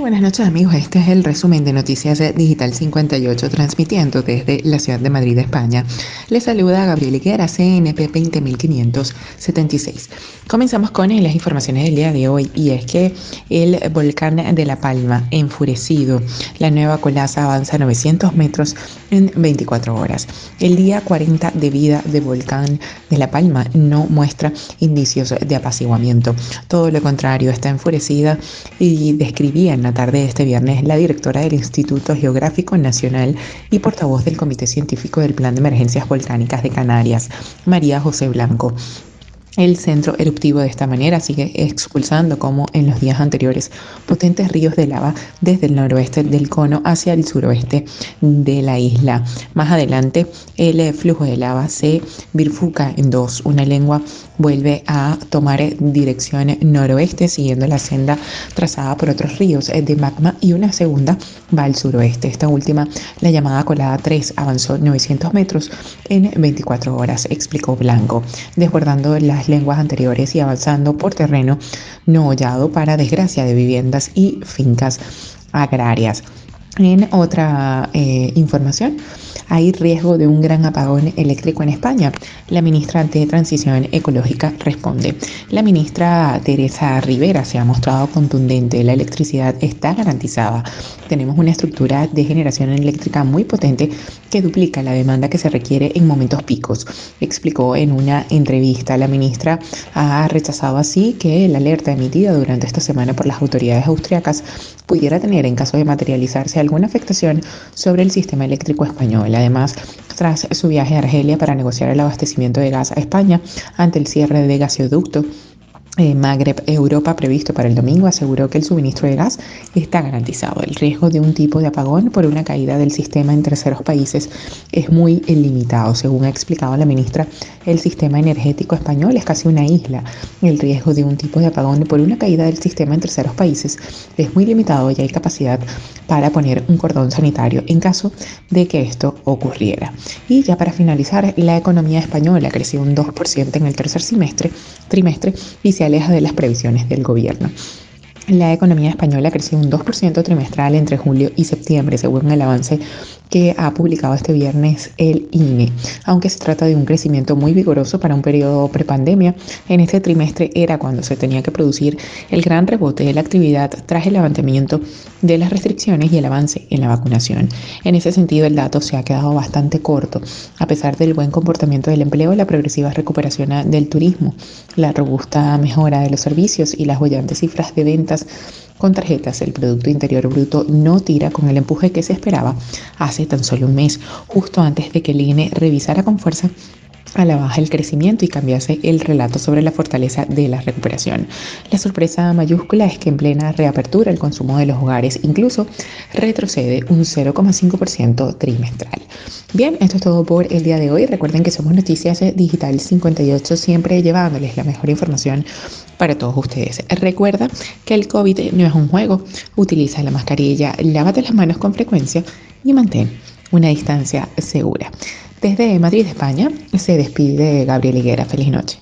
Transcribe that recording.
Buenas noches amigos, este es el resumen de Noticias Digital 58 transmitiendo desde la ciudad de Madrid, España. Les saluda Gabriel Higuera, CNP 20576. Comenzamos con las informaciones del día de hoy y es que el volcán de La Palma, enfurecido, la nueva colaza avanza 900 metros en 24 horas. El día 40 de vida de volcán de La Palma no muestra indicios de apaciguamiento. Todo lo contrario, está enfurecida y describía en la tarde de este viernes la directora del Instituto Geográfico Nacional y portavoz del Comité Científico del Plan de Emergencias Volcánicas de Canarias, María José Blanco. El centro eruptivo de esta manera sigue expulsando, como en los días anteriores, potentes ríos de lava desde el noroeste del cono hacia el suroeste de la isla. Más adelante, el flujo de lava se bifurca en dos. Una lengua vuelve a tomar dirección noroeste siguiendo la senda trazada por otros ríos de magma y una segunda va al suroeste. Esta última, la llamada colada 3, avanzó 900 metros en 24 horas, explicó Blanco, desbordando la lenguas anteriores y avanzando por terreno no hollado para desgracia de viviendas y fincas agrarias. En otra eh, información, hay riesgo de un gran apagón eléctrico en España. La ministra de Transición Ecológica responde. La ministra Teresa Rivera se ha mostrado contundente. La electricidad está garantizada. Tenemos una estructura de generación eléctrica muy potente que duplica la demanda que se requiere en momentos picos, explicó en una entrevista. La ministra ha rechazado así que la alerta emitida durante esta semana por las autoridades austriacas pudiera tener, en caso de materializarse, alguna afectación sobre el sistema eléctrico español. Además, tras su viaje a Argelia para negociar el abastecimiento de gas a España ante el cierre de gasoducto, eh, Magreb Europa previsto para el domingo aseguró que el suministro de gas está garantizado. El riesgo de un tipo de apagón por una caída del sistema en terceros países es muy limitado. Según ha explicado la ministra, el sistema energético español es casi una isla. El riesgo de un tipo de apagón por una caída del sistema en terceros países es muy limitado y hay capacidad para poner un cordón sanitario en caso de que esto ocurriera. Y ya para finalizar, la economía española creció un 2% en el tercer semestre, trimestre y se aleja de las previsiones del gobierno. La economía española creció un 2% trimestral entre julio y septiembre, según el avance que ha publicado este viernes el INE. Aunque se trata de un crecimiento muy vigoroso para un periodo prepandemia, en este trimestre era cuando se tenía que producir el gran rebote de la actividad tras el levantamiento de las restricciones y el avance en la vacunación. En ese sentido, el dato se ha quedado bastante corto, a pesar del buen comportamiento del empleo, la progresiva recuperación del turismo, la robusta mejora de los servicios y las bollantes cifras de ventas con tarjetas, el Producto Interior Bruto no tira con el empuje que se esperaba tan solo un mes, justo antes de que el INE revisara con fuerza a la baja el crecimiento y cambiase el relato sobre la fortaleza de la recuperación. La sorpresa mayúscula es que en plena reapertura el consumo de los hogares incluso retrocede un 0,5% trimestral. Bien, esto es todo por el día de hoy. Recuerden que somos Noticias Digital 58, siempre llevándoles la mejor información para todos ustedes. Recuerda que el COVID no es un juego. Utiliza la mascarilla, lávate las manos con frecuencia y mantén una distancia segura. Desde Madrid, España, se despide Gabriel Higuera. Feliz noche.